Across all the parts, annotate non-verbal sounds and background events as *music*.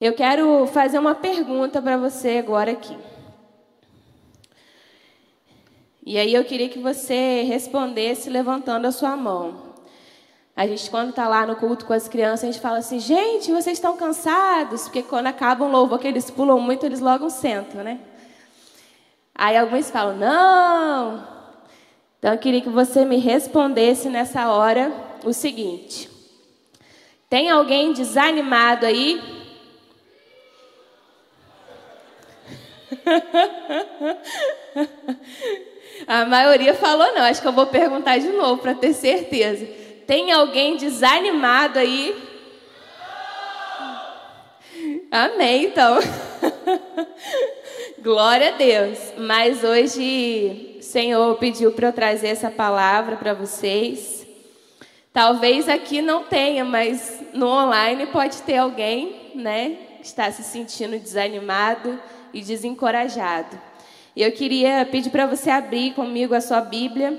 Eu quero fazer uma pergunta para você agora aqui. E aí eu queria que você respondesse levantando a sua mão. A gente, quando está lá no culto com as crianças, a gente fala assim, gente, vocês estão cansados? Porque quando acabam o louvor, que eles pulam muito, eles logo sentam, né? Aí alguns falam, não. Então eu queria que você me respondesse nessa hora o seguinte. Tem alguém desanimado aí? *laughs* A maioria falou não. Acho que eu vou perguntar de novo para ter certeza. Tem alguém desanimado aí? Amém, então. *laughs* Glória a Deus. Mas hoje o Senhor pediu para eu trazer essa palavra para vocês. Talvez aqui não tenha, mas no online pode ter alguém, né, que está se sentindo desanimado e desencorajado. Eu queria pedir para você abrir comigo a sua Bíblia,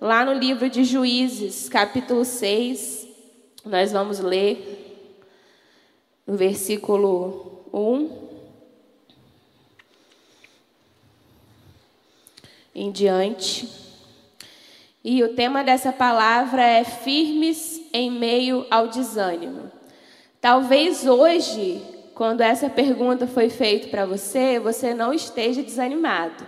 lá no livro de Juízes, capítulo 6. Nós vamos ler o versículo 1 em diante. E o tema dessa palavra é firmes em meio ao desânimo. Talvez hoje quando essa pergunta foi feita para você, você não esteja desanimado.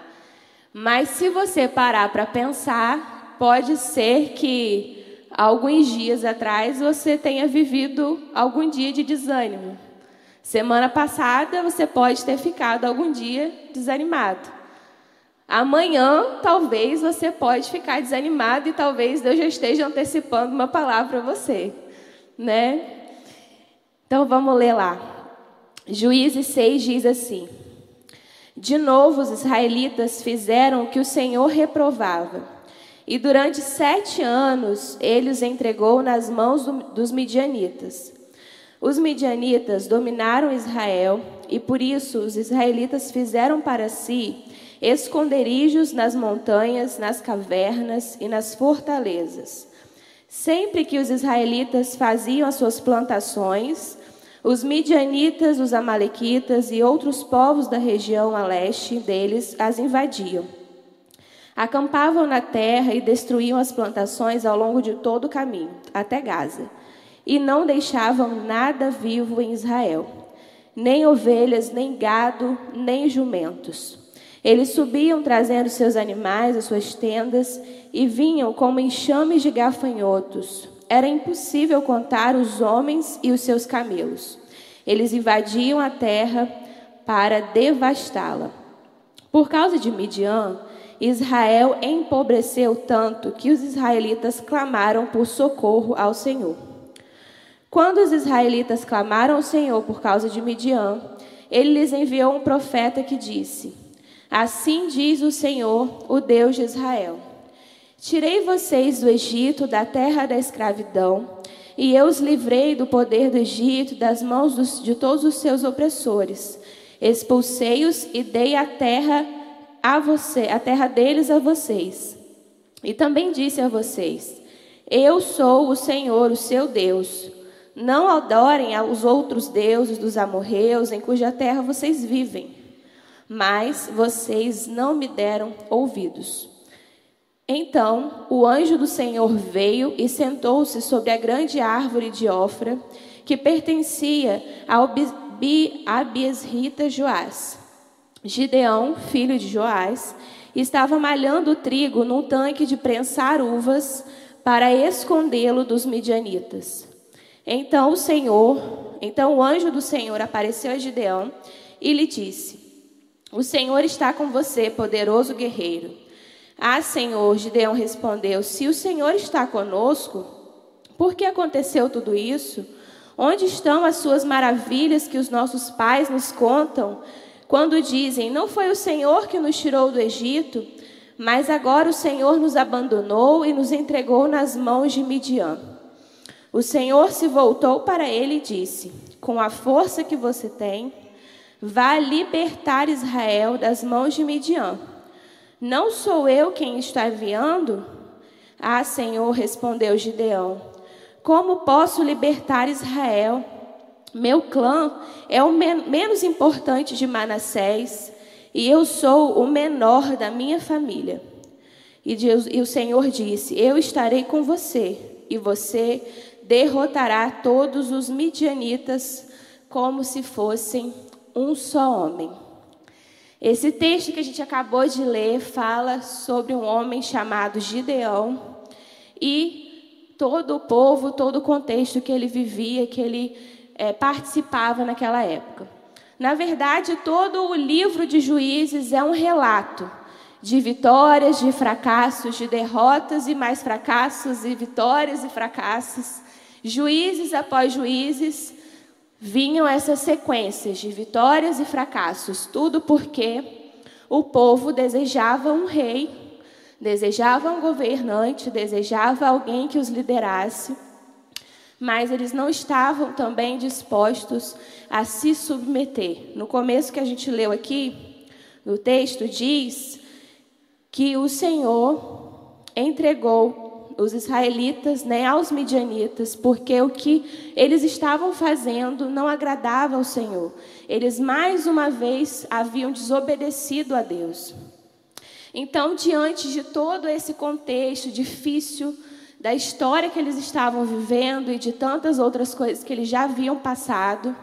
Mas se você parar para pensar, pode ser que alguns dias atrás você tenha vivido algum dia de desânimo. Semana passada você pode ter ficado algum dia desanimado. Amanhã, talvez você pode ficar desanimado e talvez Deus já esteja antecipando uma palavra para você, né? Então vamos ler lá. Juízes 6 diz assim: De novo os israelitas fizeram o que o Senhor reprovava. E durante sete anos ele os entregou nas mãos do, dos midianitas. Os midianitas dominaram Israel e por isso os israelitas fizeram para si esconderijos nas montanhas, nas cavernas e nas fortalezas. Sempre que os israelitas faziam as suas plantações, os midianitas, os amalequitas e outros povos da região a leste deles as invadiam. Acampavam na terra e destruíam as plantações ao longo de todo o caminho, até Gaza. E não deixavam nada vivo em Israel, nem ovelhas, nem gado, nem jumentos. Eles subiam trazendo seus animais, as suas tendas, e vinham como enxames de gafanhotos, era impossível contar os homens e os seus camelos. Eles invadiam a terra para devastá-la. Por causa de Midian, Israel empobreceu tanto que os israelitas clamaram por socorro ao Senhor. Quando os israelitas clamaram ao Senhor por causa de Midian, ele lhes enviou um profeta que disse: Assim diz o Senhor, o Deus de Israel. Tirei vocês do Egito, da terra da escravidão, e eu os livrei do poder do Egito, das mãos dos, de todos os seus opressores. Expulsei-os e dei a terra a você, a terra deles a vocês. E também disse a vocês: Eu sou o Senhor, o seu Deus. Não adorem aos outros deuses dos amorreus em cuja terra vocês vivem. Mas vocês não me deram ouvidos. Então o anjo do Senhor veio e sentou-se sobre a grande árvore de Ofra, que pertencia ao Abiesrita Joás. Gideão, filho de Joás, estava malhando trigo num tanque de prensar uvas para escondê-lo dos midianitas. Então o Senhor, então o anjo do Senhor apareceu a Gideão e lhe disse: O Senhor está com você, poderoso guerreiro. Ah, Senhor, Gideão respondeu: Se o Senhor está conosco, por que aconteceu tudo isso? Onde estão as suas maravilhas que os nossos pais nos contam quando dizem: Não foi o Senhor que nos tirou do Egito, mas agora o Senhor nos abandonou e nos entregou nas mãos de Midian. O Senhor se voltou para ele e disse: Com a força que você tem, vá libertar Israel das mãos de Midian. Não sou eu quem está enviando? Ah, Senhor, respondeu Gideão. Como posso libertar Israel? Meu clã é o men menos importante de Manassés e eu sou o menor da minha família. E, Deus, e o Senhor disse: Eu estarei com você, e você derrotará todos os midianitas como se fossem um só homem. Esse texto que a gente acabou de ler fala sobre um homem chamado Gideão e todo o povo, todo o contexto que ele vivia, que ele é, participava naquela época. Na verdade, todo o livro de Juízes é um relato de vitórias, de fracassos, de derrotas e mais fracassos, e vitórias e fracassos. Juízes após juízes, vinham essas sequências de vitórias e fracassos, tudo porque o povo desejava um rei, desejava um governante, desejava alguém que os liderasse mas eles não estavam também dispostos a se submeter. No começo que a gente leu aqui, no texto, diz que o Senhor entregou os israelitas né, aos midianitas, porque o que eles estavam fazendo não agradava ao Senhor. Eles mais uma vez haviam desobedecido a Deus. Então, diante de todo esse contexto difícil, da história que eles estavam vivendo e de tantas outras coisas que eles já haviam passado,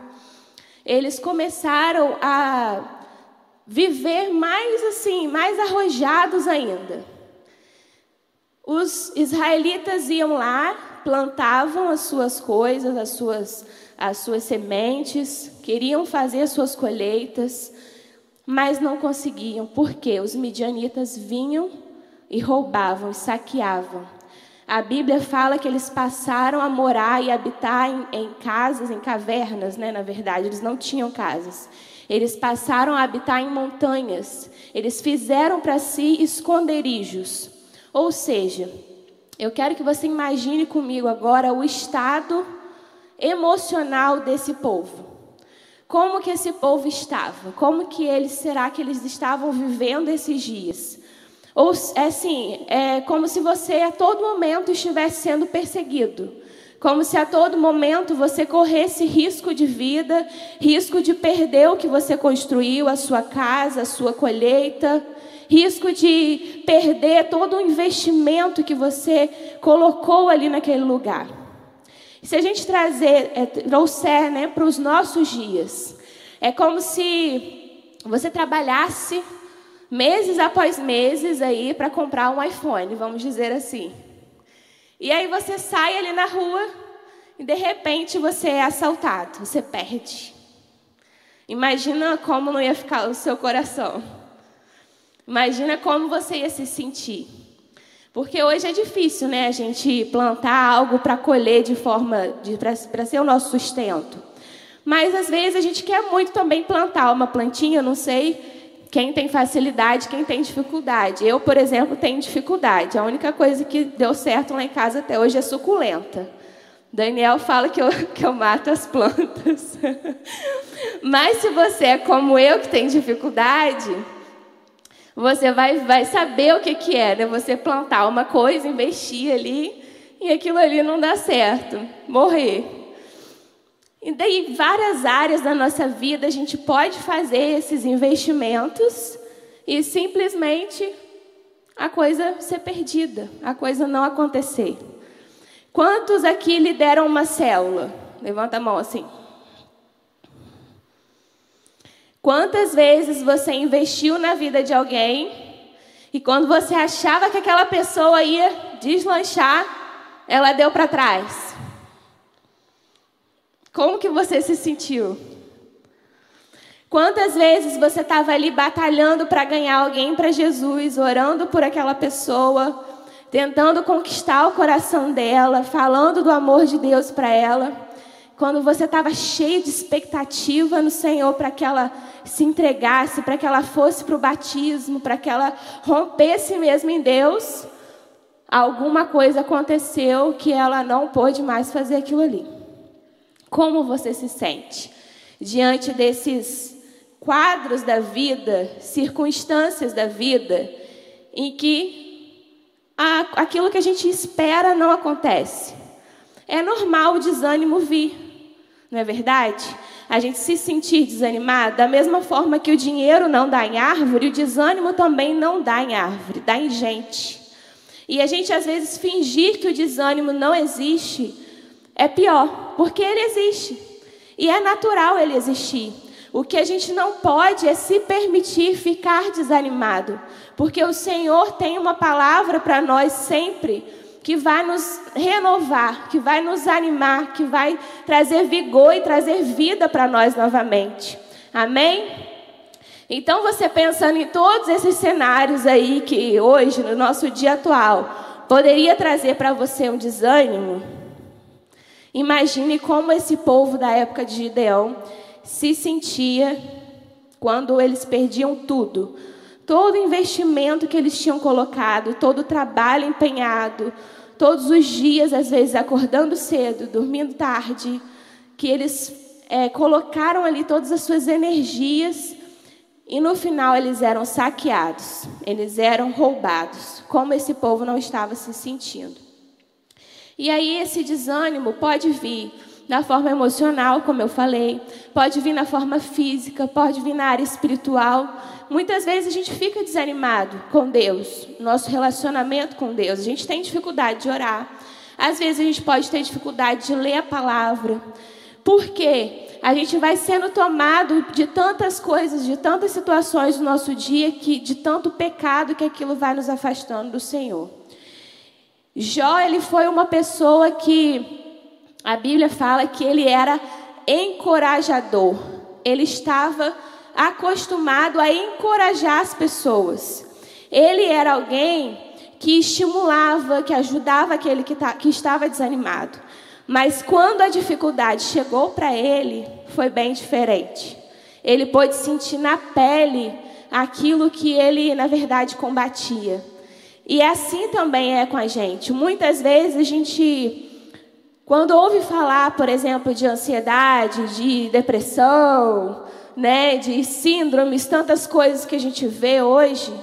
eles começaram a viver mais assim, mais arrojados ainda. Os israelitas iam lá, plantavam as suas coisas, as suas, as suas sementes, queriam fazer as suas colheitas, mas não conseguiam, porque os midianitas vinham e roubavam saqueavam a Bíblia fala que eles passaram a morar e habitar em, em casas, em cavernas, né? Na verdade, eles não tinham casas. Eles passaram a habitar em montanhas. Eles fizeram para si esconderijos. Ou seja, eu quero que você imagine comigo agora o estado emocional desse povo. Como que esse povo estava? Como que eles será que eles estavam vivendo esses dias? Ou é assim, é como se você a todo momento estivesse sendo perseguido. Como se a todo momento você corresse risco de vida, risco de perder o que você construiu, a sua casa, a sua colheita, risco de perder todo o investimento que você colocou ali naquele lugar. Se a gente trazer, é, trouxer né, para os nossos dias, é como se você trabalhasse meses após meses aí para comprar um iPhone, vamos dizer assim. E aí você sai ali na rua e de repente você é assaltado, você perde. Imagina como não ia ficar o seu coração. Imagina como você ia se sentir. Porque hoje é difícil, né, a gente plantar algo para colher de forma para ser o nosso sustento. Mas às vezes a gente quer muito também plantar uma plantinha, não sei, quem tem facilidade, quem tem dificuldade. Eu, por exemplo, tenho dificuldade. A única coisa que deu certo lá em casa até hoje é suculenta. Daniel fala que eu, *laughs* que eu mato as plantas. *laughs* Mas se você é como eu, que tem dificuldade, você vai, vai saber o que, que é, né? Você plantar uma coisa, investir ali, e aquilo ali não dá certo. Morrer. E daí, várias áreas da nossa vida, a gente pode fazer esses investimentos e simplesmente a coisa ser perdida, a coisa não acontecer. Quantos aqui lideram uma célula? Levanta a mão assim. Quantas vezes você investiu na vida de alguém e quando você achava que aquela pessoa ia deslanchar, ela deu para trás? Como que você se sentiu? Quantas vezes você estava ali batalhando para ganhar alguém para Jesus, orando por aquela pessoa, tentando conquistar o coração dela, falando do amor de Deus para ela? Quando você estava cheio de expectativa no Senhor para que ela se entregasse, para que ela fosse para o batismo, para que ela rompesse mesmo em Deus, alguma coisa aconteceu que ela não pôde mais fazer aquilo ali. Como você se sente diante desses quadros da vida, circunstâncias da vida, em que aquilo que a gente espera não acontece? É normal o desânimo vir. Não é verdade? A gente se sentir desanimado, da mesma forma que o dinheiro não dá em árvore, o desânimo também não dá em árvore, dá em gente. E a gente às vezes fingir que o desânimo não existe é pior, porque ele existe. E é natural ele existir. O que a gente não pode é se permitir ficar desanimado, porque o Senhor tem uma palavra para nós sempre que vai nos renovar, que vai nos animar, que vai trazer vigor e trazer vida para nós novamente. Amém? Então, você pensando em todos esses cenários aí que hoje, no nosso dia atual, poderia trazer para você um desânimo, imagine como esse povo da época de Gideão se sentia quando eles perdiam tudo todo o investimento que eles tinham colocado, todo o trabalho empenhado, todos os dias, às vezes acordando cedo, dormindo tarde, que eles é, colocaram ali todas as suas energias e no final eles eram saqueados, eles eram roubados. Como esse povo não estava se sentindo. E aí esse desânimo pode vir na forma emocional, como eu falei, pode vir na forma física, pode vir na área espiritual. Muitas vezes a gente fica desanimado com Deus, nosso relacionamento com Deus. A gente tem dificuldade de orar. Às vezes a gente pode ter dificuldade de ler a palavra. Por quê? A gente vai sendo tomado de tantas coisas, de tantas situações do nosso dia, que de tanto pecado que aquilo vai nos afastando do Senhor. Jó, ele foi uma pessoa que a Bíblia fala que ele era encorajador. Ele estava acostumado a encorajar as pessoas. Ele era alguém que estimulava, que ajudava aquele que, tá, que estava desanimado. Mas quando a dificuldade chegou para ele, foi bem diferente. Ele pôde sentir na pele aquilo que ele, na verdade, combatia. E assim também é com a gente. Muitas vezes a gente quando ouve falar, por exemplo, de ansiedade, de depressão, né, de síndromes, tantas coisas que a gente vê hoje,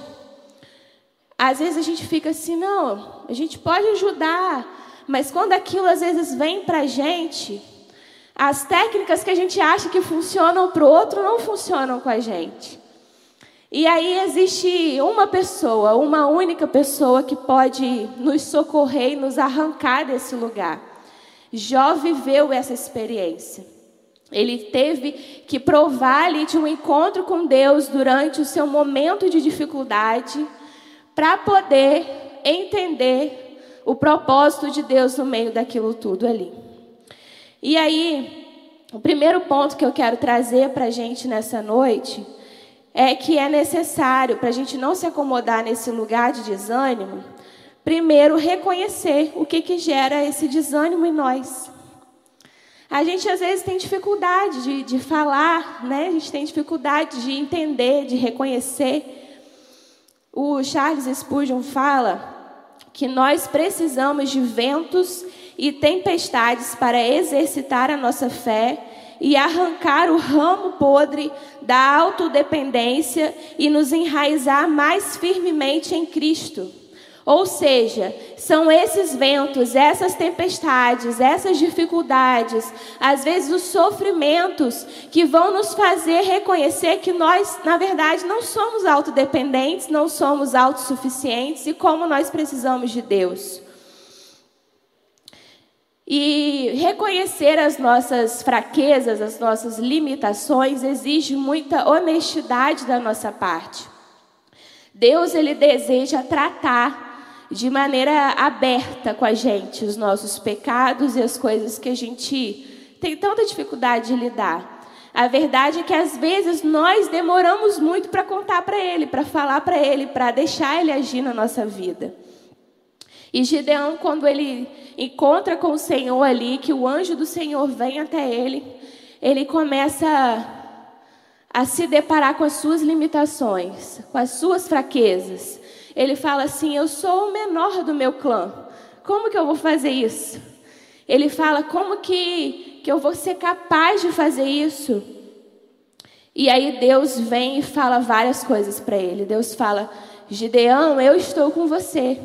às vezes a gente fica assim, não, a gente pode ajudar, mas quando aquilo às vezes vem para a gente, as técnicas que a gente acha que funcionam para o outro não funcionam com a gente. E aí existe uma pessoa, uma única pessoa que pode nos socorrer e nos arrancar desse lugar. Jó viveu essa experiência. Ele teve que provar ali de um encontro com Deus durante o seu momento de dificuldade para poder entender o propósito de Deus no meio daquilo tudo ali. E aí, o primeiro ponto que eu quero trazer para a gente nessa noite é que é necessário, para a gente não se acomodar nesse lugar de desânimo, primeiro reconhecer o que, que gera esse desânimo em nós. A gente às vezes tem dificuldade de, de falar, né? a gente tem dificuldade de entender, de reconhecer. O Charles Spurgeon fala que nós precisamos de ventos e tempestades para exercitar a nossa fé e arrancar o ramo podre da autodependência e nos enraizar mais firmemente em Cristo. Ou seja, são esses ventos, essas tempestades, essas dificuldades, às vezes os sofrimentos que vão nos fazer reconhecer que nós, na verdade, não somos autodependentes, não somos autossuficientes e como nós precisamos de Deus. E reconhecer as nossas fraquezas, as nossas limitações, exige muita honestidade da nossa parte. Deus ele deseja tratar de maneira aberta com a gente os nossos pecados e as coisas que a gente tem tanta dificuldade de lidar. A verdade é que às vezes nós demoramos muito para contar para ele, para falar para ele, para deixar ele agir na nossa vida. E Gideão, quando ele encontra com o Senhor ali, que o anjo do Senhor vem até ele, ele começa a, se deparar com as suas limitações, com as suas fraquezas ele fala assim: Eu sou o menor do meu clã. Como que eu vou fazer isso? Ele fala: Como que, que eu vou ser capaz de fazer isso? E aí Deus vem e fala várias coisas para ele. Deus fala: Gideão, eu estou com você.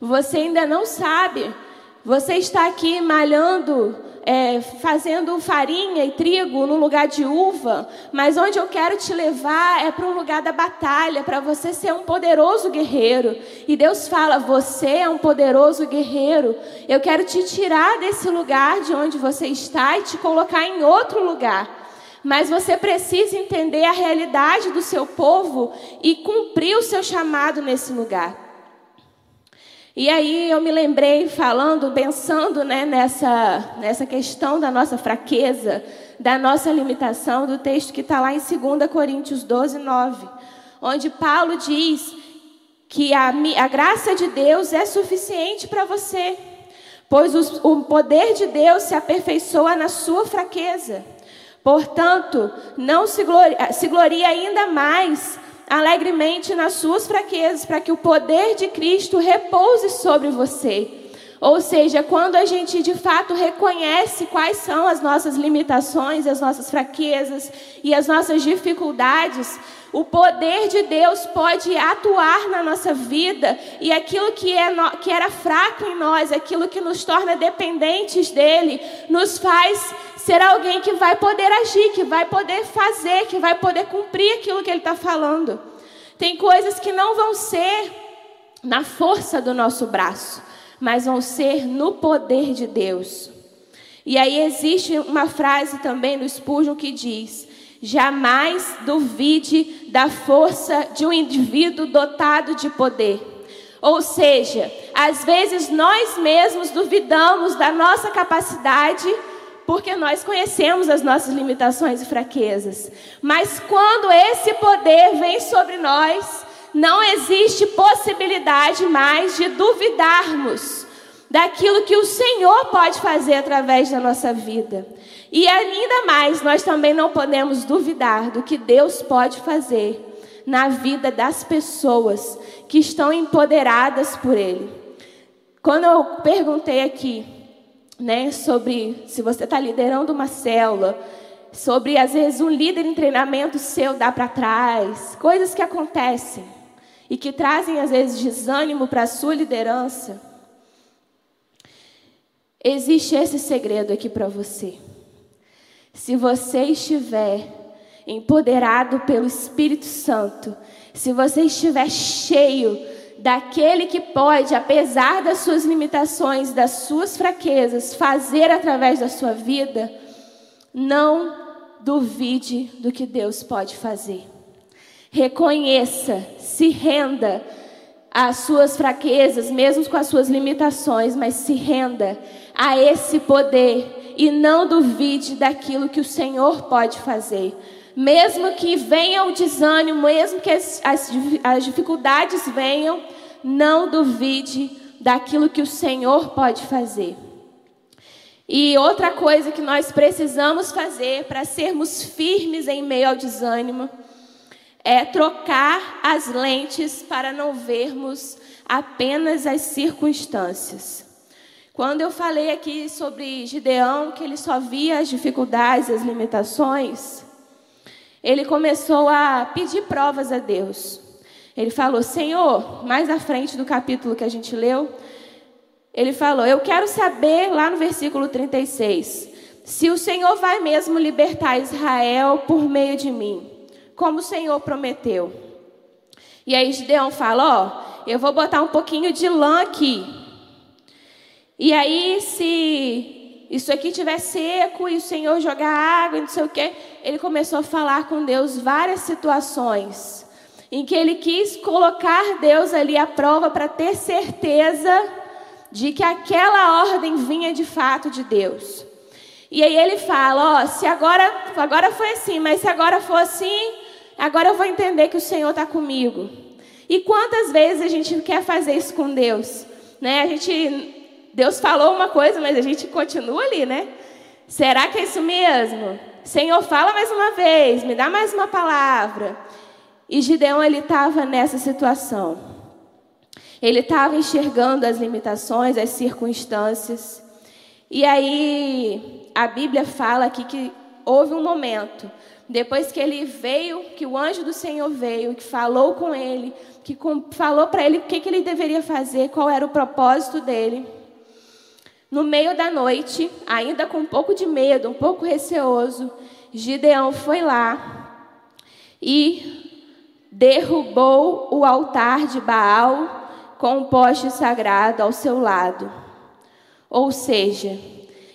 Você ainda não sabe. Você está aqui malhando é, fazendo farinha e trigo no lugar de uva, mas onde eu quero te levar é para um lugar da batalha, para você ser um poderoso guerreiro. E Deus fala: Você é um poderoso guerreiro. Eu quero te tirar desse lugar de onde você está e te colocar em outro lugar. Mas você precisa entender a realidade do seu povo e cumprir o seu chamado nesse lugar. E aí eu me lembrei falando, pensando né, nessa, nessa questão da nossa fraqueza, da nossa limitação, do texto que está lá em 2 Coríntios 12, 9, onde Paulo diz que a, a graça de Deus é suficiente para você, pois os, o poder de Deus se aperfeiçoa na sua fraqueza. Portanto, não se gloria, se gloria ainda mais alegremente nas suas fraquezas, para que o poder de Cristo repouse sobre você. Ou seja, quando a gente de fato reconhece quais são as nossas limitações, as nossas fraquezas e as nossas dificuldades, o poder de Deus pode atuar na nossa vida e aquilo que, é no, que era fraco em nós, aquilo que nos torna dependentes dele, nos faz ser alguém que vai poder agir, que vai poder fazer, que vai poder cumprir aquilo que ele está falando. Tem coisas que não vão ser na força do nosso braço, mas vão ser no poder de Deus. E aí existe uma frase também no Spurgeon que diz: jamais duvide da força de um indivíduo dotado de poder. Ou seja, às vezes nós mesmos duvidamos da nossa capacidade porque nós conhecemos as nossas limitações e fraquezas. Mas quando esse poder vem sobre nós, não existe possibilidade mais de duvidarmos daquilo que o Senhor pode fazer através da nossa vida. E ainda mais, nós também não podemos duvidar do que Deus pode fazer na vida das pessoas que estão empoderadas por Ele. Quando eu perguntei aqui né, sobre se você está liderando uma célula, sobre às vezes um líder em treinamento seu dá para trás, coisas que acontecem e que trazem às vezes desânimo para a sua liderança. Existe esse segredo aqui para você. Se você estiver empoderado pelo Espírito Santo, se você estiver cheio daquele que pode, apesar das suas limitações, das suas fraquezas, fazer através da sua vida, não duvide do que Deus pode fazer. Reconheça, se renda às suas fraquezas, mesmo com as suas limitações, mas se renda a esse poder e não duvide daquilo que o Senhor pode fazer. Mesmo que venha o desânimo, mesmo que as, as, as dificuldades venham, não duvide daquilo que o Senhor pode fazer. E outra coisa que nós precisamos fazer para sermos firmes em meio ao desânimo é trocar as lentes para não vermos apenas as circunstâncias. Quando eu falei aqui sobre Gideão, que ele só via as dificuldades, as limitações, ele começou a pedir provas a Deus. Ele falou: Senhor, mais à frente do capítulo que a gente leu, ele falou: Eu quero saber, lá no versículo 36, se o Senhor vai mesmo libertar Israel por meio de mim, como o Senhor prometeu. E aí Gideão fala: Ó, eu vou botar um pouquinho de lã aqui. E aí, se isso aqui estiver seco e o Senhor jogar água não sei o quê, ele começou a falar com Deus várias situações em que ele quis colocar Deus ali à prova para ter certeza de que aquela ordem vinha de fato de Deus. E aí ele fala, ó, se agora, agora foi assim, mas se agora for assim, agora eu vou entender que o Senhor está comigo. E quantas vezes a gente quer fazer isso com Deus? Né? A gente, Deus falou uma coisa, mas a gente continua ali, né? Será que é isso mesmo? Senhor, fala mais uma vez, me dá mais uma palavra. E Gideão ele estava nessa situação. Ele estava enxergando as limitações, as circunstâncias. E aí a Bíblia fala aqui que houve um momento, depois que ele veio, que o anjo do Senhor veio, que falou com ele, que falou para ele o que, que ele deveria fazer, qual era o propósito dele. No meio da noite, ainda com um pouco de medo, um pouco receoso, Gideão foi lá e derrubou o altar de Baal com um poste sagrado ao seu lado. Ou seja,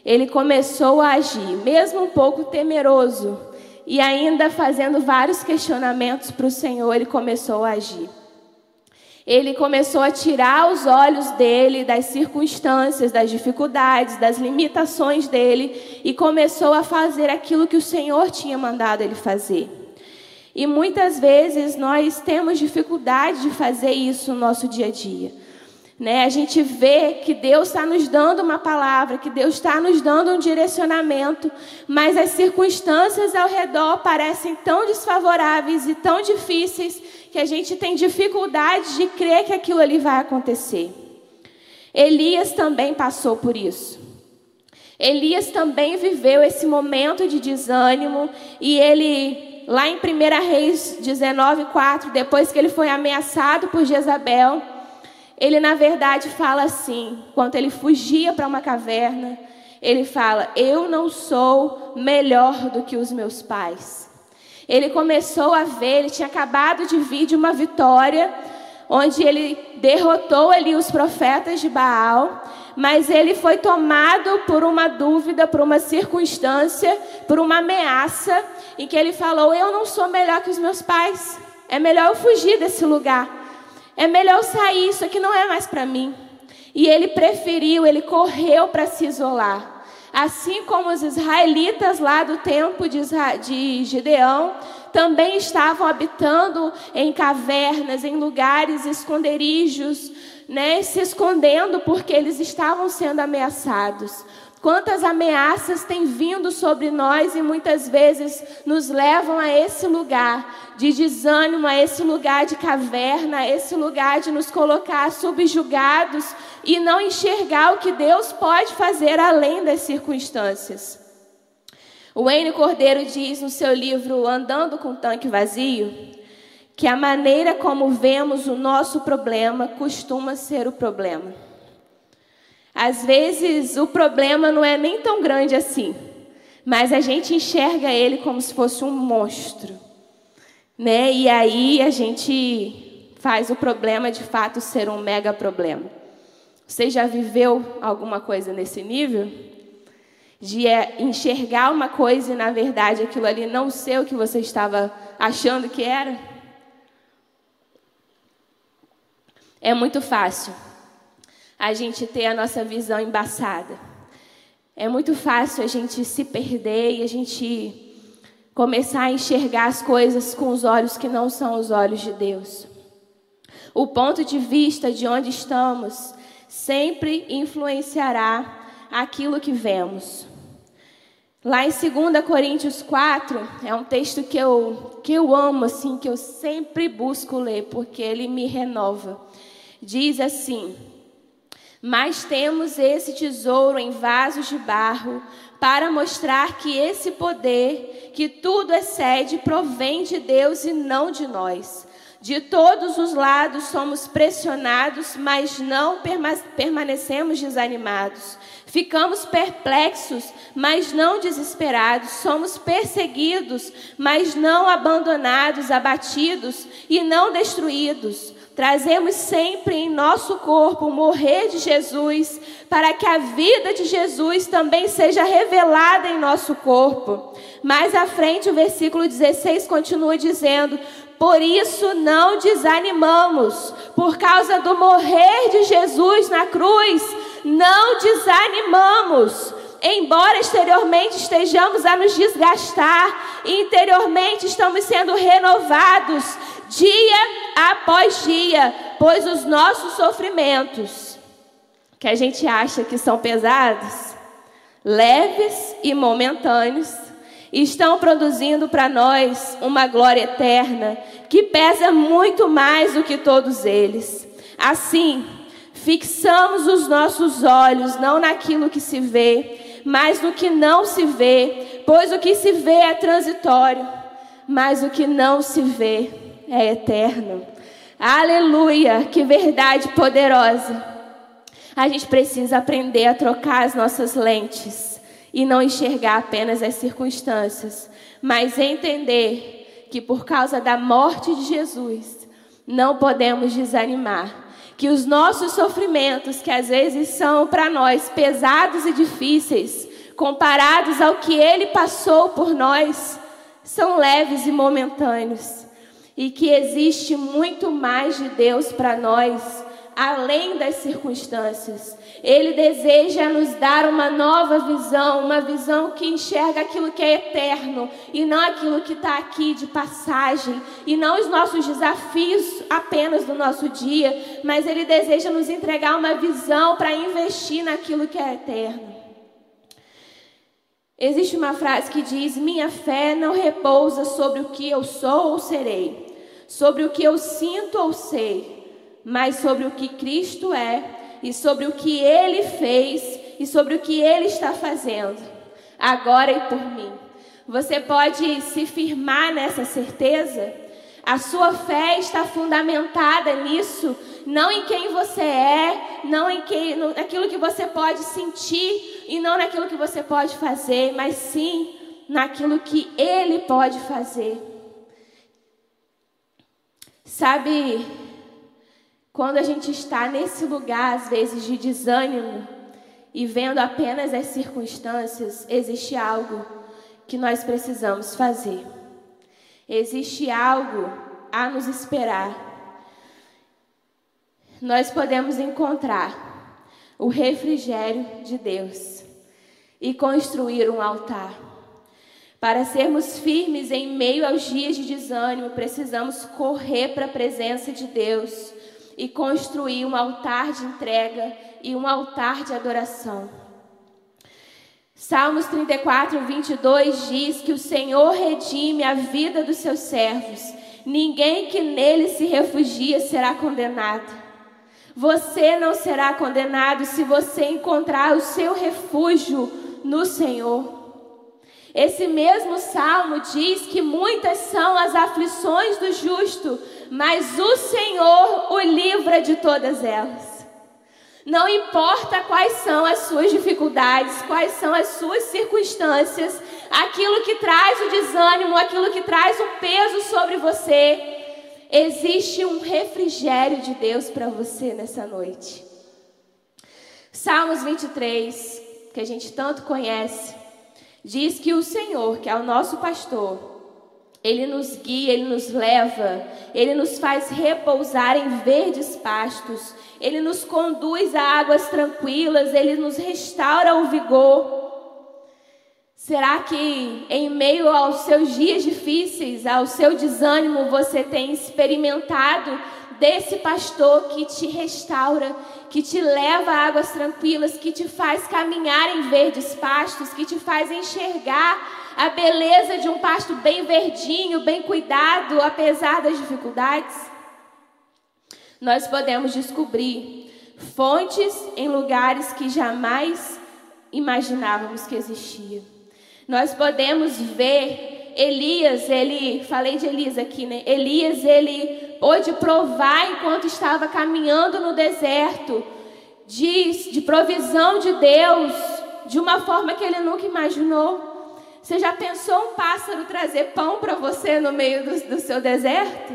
ele começou a agir, mesmo um pouco temeroso, e ainda fazendo vários questionamentos para o Senhor, ele começou a agir ele começou a tirar os olhos dele das circunstâncias, das dificuldades, das limitações dele e começou a fazer aquilo que o Senhor tinha mandado ele fazer. E muitas vezes nós temos dificuldade de fazer isso no nosso dia a dia. Né? A gente vê que Deus está nos dando uma palavra, que Deus está nos dando um direcionamento, mas as circunstâncias ao redor parecem tão desfavoráveis e tão difíceis que a gente tem dificuldade de crer que aquilo ali vai acontecer. Elias também passou por isso. Elias também viveu esse momento de desânimo e ele, lá em 1 Reis 19,4, depois que ele foi ameaçado por Jezabel, ele na verdade fala assim, enquanto ele fugia para uma caverna, ele fala: Eu não sou melhor do que os meus pais. Ele começou a ver, ele tinha acabado de vir de uma vitória, onde ele derrotou ali os profetas de Baal, mas ele foi tomado por uma dúvida, por uma circunstância, por uma ameaça, em que ele falou: Eu não sou melhor que os meus pais, é melhor eu fugir desse lugar. É melhor sair, isso aqui não é mais para mim. E ele preferiu, ele correu para se isolar. Assim como os israelitas lá do tempo de, de Gideão também estavam habitando em cavernas, em lugares esconderijos, né, se escondendo porque eles estavam sendo ameaçados. Quantas ameaças têm vindo sobre nós e muitas vezes nos levam a esse lugar de desânimo, a esse lugar de caverna, a esse lugar de nos colocar subjugados e não enxergar o que Deus pode fazer além das circunstâncias. O Wayne Cordeiro diz no seu livro Andando com Tanque Vazio que a maneira como vemos o nosso problema costuma ser o problema. Às vezes o problema não é nem tão grande assim, mas a gente enxerga ele como se fosse um monstro, né? E aí a gente faz o problema de fato ser um mega problema. Você já viveu alguma coisa nesse nível? De é, enxergar uma coisa e na verdade aquilo ali não ser o que você estava achando que era? É muito fácil a gente ter a nossa visão embaçada. É muito fácil a gente se perder e a gente começar a enxergar as coisas com os olhos que não são os olhos de Deus. O ponto de vista de onde estamos sempre influenciará aquilo que vemos. Lá em 2 Coríntios 4, é um texto que eu, que eu amo, assim, que eu sempre busco ler, porque ele me renova. Diz assim: mas temos esse tesouro em vasos de barro para mostrar que esse poder, que tudo excede, provém de Deus e não de nós. De todos os lados somos pressionados, mas não permanecemos desanimados. Ficamos perplexos, mas não desesperados. Somos perseguidos, mas não abandonados, abatidos e não destruídos. Trazemos sempre em nosso corpo o morrer de Jesus, para que a vida de Jesus também seja revelada em nosso corpo. Mais à frente, o versículo 16 continua dizendo: Por isso não desanimamos, por causa do morrer de Jesus na cruz, não desanimamos embora exteriormente estejamos a nos desgastar, interiormente estamos sendo renovados dia após dia, pois os nossos sofrimentos, que a gente acha que são pesados, leves e momentâneos, estão produzindo para nós uma glória eterna que pesa muito mais do que todos eles. Assim, fixamos os nossos olhos não naquilo que se vê, mas no que não se vê, pois o que se vê é transitório, mas o que não se vê é eterno. Aleluia, que verdade poderosa. A gente precisa aprender a trocar as nossas lentes e não enxergar apenas as circunstâncias, mas entender que por causa da morte de Jesus, não podemos desanimar. Que os nossos sofrimentos, que às vezes são para nós pesados e difíceis, comparados ao que ele passou por nós, são leves e momentâneos. E que existe muito mais de Deus para nós além das circunstâncias. Ele deseja nos dar uma nova visão, uma visão que enxerga aquilo que é eterno e não aquilo que está aqui de passagem, e não os nossos desafios apenas do nosso dia, mas Ele deseja nos entregar uma visão para investir naquilo que é eterno. Existe uma frase que diz: Minha fé não repousa sobre o que eu sou ou serei, sobre o que eu sinto ou sei mas sobre o que Cristo é e sobre o que ele fez e sobre o que ele está fazendo, agora e por mim. Você pode se firmar nessa certeza? A sua fé está fundamentada nisso, não em quem você é, não em quem, naquilo que você pode sentir e não naquilo que você pode fazer, mas sim naquilo que Ele pode fazer. Sabe, quando a gente está nesse lugar, às vezes, de desânimo e vendo apenas as circunstâncias, existe algo que nós precisamos fazer. Existe algo a nos esperar. Nós podemos encontrar o refrigério de Deus e construir um altar. Para sermos firmes em meio aos dias de desânimo, precisamos correr para a presença de Deus e construir um altar de entrega e um altar de adoração. Salmos 34, 22 diz que o Senhor redime a vida dos seus servos. Ninguém que nele se refugia será condenado. Você não será condenado se você encontrar o seu refúgio no Senhor. Esse mesmo salmo diz que muitas são as aflições do justo, mas o Senhor o livra de todas elas. Não importa quais são as suas dificuldades, quais são as suas circunstâncias, aquilo que traz o desânimo, aquilo que traz o peso sobre você, existe um refrigério de Deus para você nessa noite. Salmos 23, que a gente tanto conhece, diz que o Senhor, que é o nosso pastor, ele nos guia, ele nos leva, ele nos faz repousar em verdes pastos, ele nos conduz a águas tranquilas, ele nos restaura o vigor. Será que em meio aos seus dias difíceis, ao seu desânimo, você tem experimentado desse pastor que te restaura, que te leva a águas tranquilas, que te faz caminhar em verdes pastos, que te faz enxergar a beleza de um pasto bem verdinho, bem cuidado, apesar das dificuldades? Nós podemos descobrir fontes em lugares que jamais imaginávamos que existia. Nós podemos ver Elias, ele, falei de Elias aqui, né? Elias, ele pôde provar enquanto estava caminhando no deserto de, de provisão de Deus, de uma forma que ele nunca imaginou. Você já pensou um pássaro trazer pão para você no meio do, do seu deserto?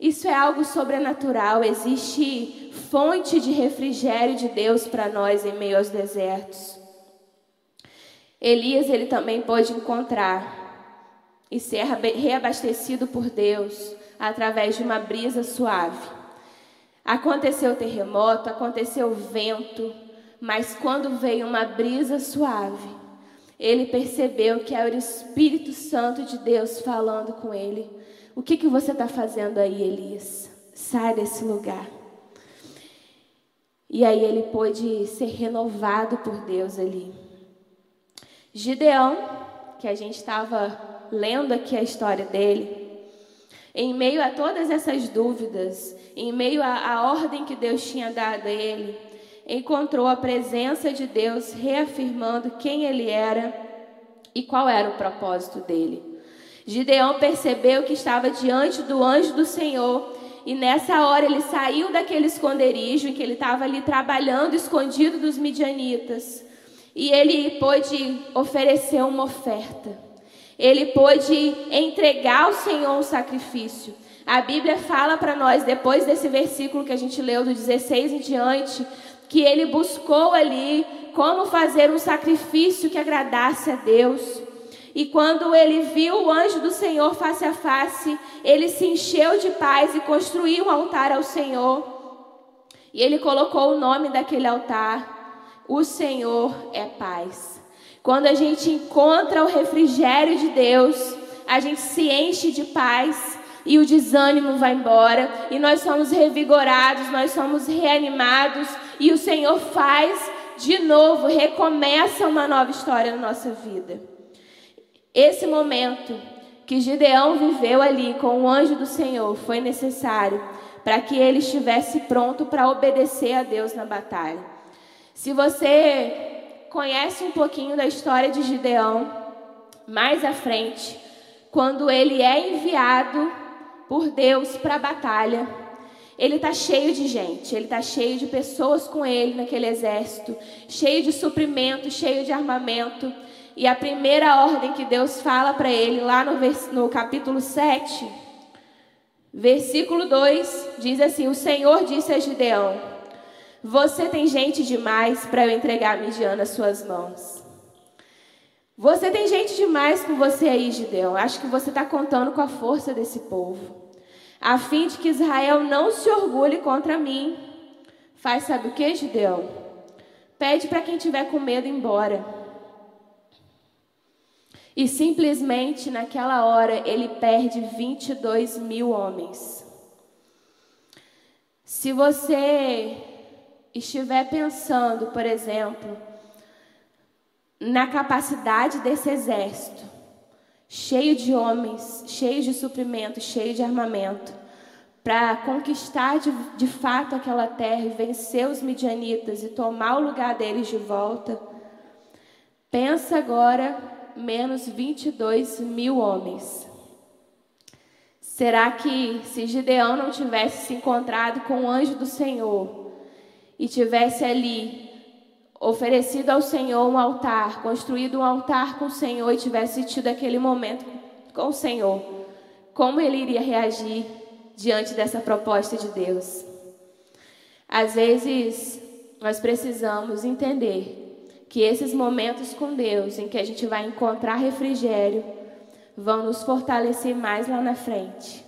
Isso é algo sobrenatural. Existe fonte de refrigério de Deus para nós em meio aos desertos. Elias ele também pode encontrar e ser reabastecido por Deus através de uma brisa suave. Aconteceu terremoto, aconteceu vento, mas quando veio uma brisa suave, ele percebeu que era o Espírito Santo de Deus falando com ele. O que, que você está fazendo aí, Elias? Sai desse lugar. E aí ele pôde ser renovado por Deus ali. Gideão, que a gente estava lendo aqui a história dele, em meio a todas essas dúvidas, em meio à ordem que Deus tinha dado a ele, encontrou a presença de Deus reafirmando quem ele era e qual era o propósito dele. Gideão percebeu que estava diante do anjo do Senhor E nessa hora ele saiu daquele esconderijo em que ele estava ali trabalhando escondido dos midianitas. E ele pôde oferecer uma oferta. Ele pôde entregar ao Senhor um sacrifício. A Bíblia fala para nós, depois desse versículo que a gente leu do 16 em diante, que ele buscou ali como fazer um sacrifício que agradasse a Deus. E quando ele viu o anjo do Senhor face a face, ele se encheu de paz e construiu um altar ao Senhor. E ele colocou o nome daquele altar: O Senhor é paz. Quando a gente encontra o refrigério de Deus, a gente se enche de paz e o desânimo vai embora, e nós somos revigorados, nós somos reanimados, e o Senhor faz de novo, recomeça uma nova história na nossa vida. Esse momento que Gideão viveu ali com o anjo do Senhor foi necessário para que ele estivesse pronto para obedecer a Deus na batalha. Se você conhece um pouquinho da história de Gideão, mais à frente, quando ele é enviado por Deus para a batalha, ele está cheio de gente, ele está cheio de pessoas com ele naquele exército, cheio de suprimento, cheio de armamento. E a primeira ordem que Deus fala para ele, lá no, no capítulo 7, versículo 2, diz assim: O Senhor disse a Gideão: Você tem gente demais para eu entregar a Midian nas suas mãos. Você tem gente demais com você aí, Gideão. Acho que você está contando com a força desse povo a fim de que Israel não se orgulhe contra mim. Faz sabe o que, Gideão? Pede para quem tiver com medo ir embora. E simplesmente naquela hora ele perde 22 mil homens. Se você estiver pensando, por exemplo, na capacidade desse exército, cheio de homens, cheio de suprimento, cheio de armamento, para conquistar de, de fato aquela terra e vencer os midianitas e tomar o lugar deles de volta. Pensa agora, menos 22 mil homens. Será que se Gideão não tivesse se encontrado com o anjo do Senhor e tivesse ali oferecido ao Senhor um altar, construído um altar com o Senhor e tivesse tido aquele momento com o Senhor, como ele iria reagir diante dessa proposta de Deus? Às vezes, nós precisamos entender que esses momentos com Deus, em que a gente vai encontrar refrigério, vão nos fortalecer mais lá na frente.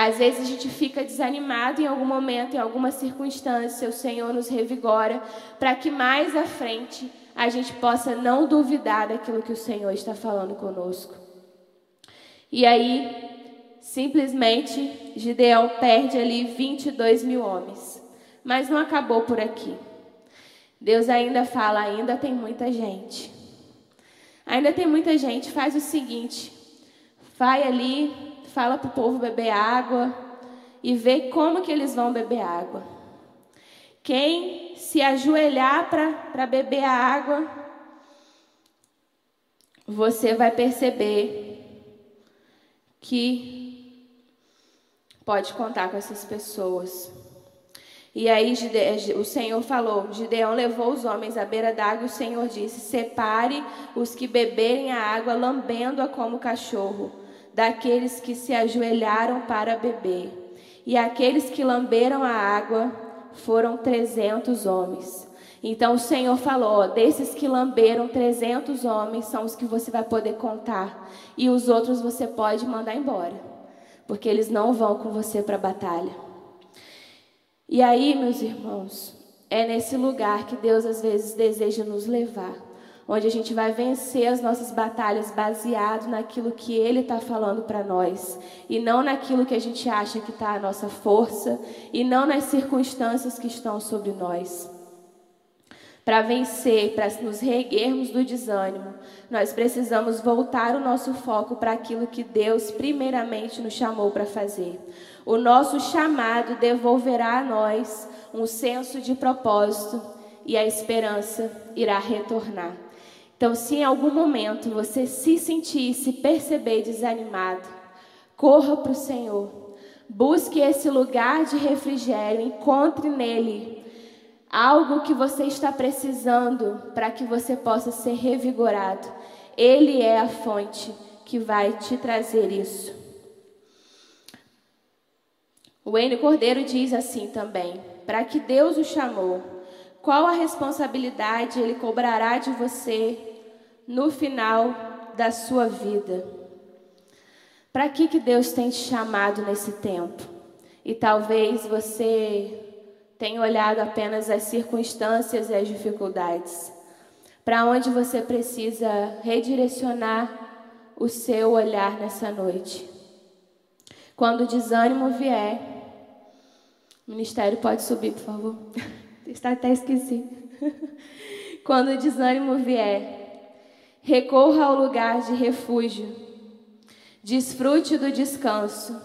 Às vezes a gente fica desanimado em algum momento, em alguma circunstância, o Senhor nos revigora para que mais à frente a gente possa não duvidar daquilo que o Senhor está falando conosco. E aí, simplesmente, Gideão perde ali 22 mil homens. Mas não acabou por aqui. Deus ainda fala: ainda tem muita gente. Ainda tem muita gente. Faz o seguinte: vai ali, fala para o povo beber água e vê como que eles vão beber água. Quem se ajoelhar para beber a água, você vai perceber que pode contar com essas pessoas. E aí o Senhor falou: Gideão levou os homens à beira d'água e o Senhor disse: Separe os que beberem a água, lambendo-a como cachorro daqueles que se ajoelharam para beber. E aqueles que lamberam a água foram trezentos homens. Então o Senhor falou: ó, desses que lamberam, trezentos homens são os que você vai poder contar. E os outros você pode mandar embora, porque eles não vão com você para a batalha. E aí, meus irmãos, é nesse lugar que Deus às vezes deseja nos levar onde a gente vai vencer as nossas batalhas baseado naquilo que Ele está falando para nós e não naquilo que a gente acha que está a nossa força e não nas circunstâncias que estão sobre nós. Para vencer, para nos reerguermos do desânimo, nós precisamos voltar o nosso foco para aquilo que Deus primeiramente nos chamou para fazer. O nosso chamado devolverá a nós um senso de propósito e a esperança irá retornar. Então, se em algum momento você se sentir, se perceber desanimado, corra para o Senhor. Busque esse lugar de refrigério, encontre nele algo que você está precisando para que você possa ser revigorado. Ele é a fonte que vai te trazer isso. O Wayne Cordeiro diz assim também: para que Deus o chamou, qual a responsabilidade ele cobrará de você no final da sua vida? Para que, que Deus tem te chamado nesse tempo? E talvez você tenha olhado apenas as circunstâncias e as dificuldades. Para onde você precisa redirecionar o seu olhar nessa noite? Quando o desânimo vier, o ministério pode subir, por favor. *laughs* Está até esquecido. *laughs* Quando o desânimo vier, recorra ao lugar de refúgio. Desfrute do descanso.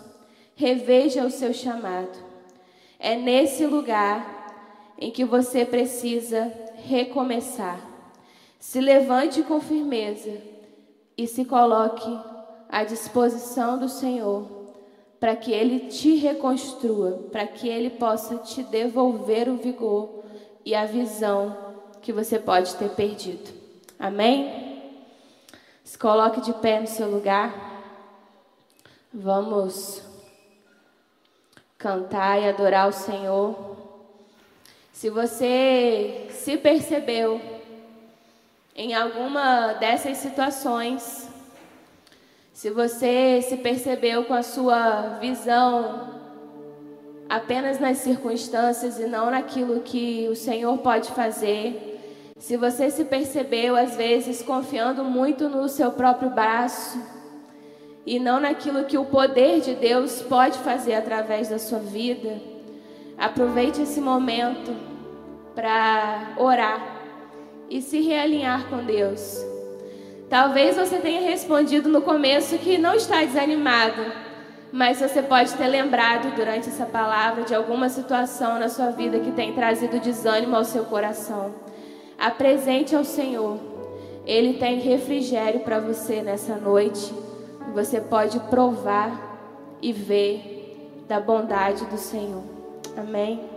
Reveja o seu chamado. É nesse lugar em que você precisa recomeçar. Se levante com firmeza e se coloque à disposição do Senhor para que Ele te reconstrua, para que Ele possa te devolver o vigor e a visão que você pode ter perdido. Amém? Se coloque de pé no seu lugar. Vamos cantar e adorar o Senhor. Se você se percebeu em alguma dessas situações, se você se percebeu com a sua visão apenas nas circunstâncias e não naquilo que o Senhor pode fazer, se você se percebeu às vezes confiando muito no seu próprio braço e não naquilo que o poder de Deus pode fazer através da sua vida, aproveite esse momento para orar e se realinhar com Deus. Talvez você tenha respondido no começo que não está desanimado, mas você pode ter lembrado durante essa palavra de alguma situação na sua vida que tem trazido desânimo ao seu coração. Apresente ao Senhor. Ele tem refrigério para você nessa noite. Você pode provar e ver da bondade do Senhor. Amém.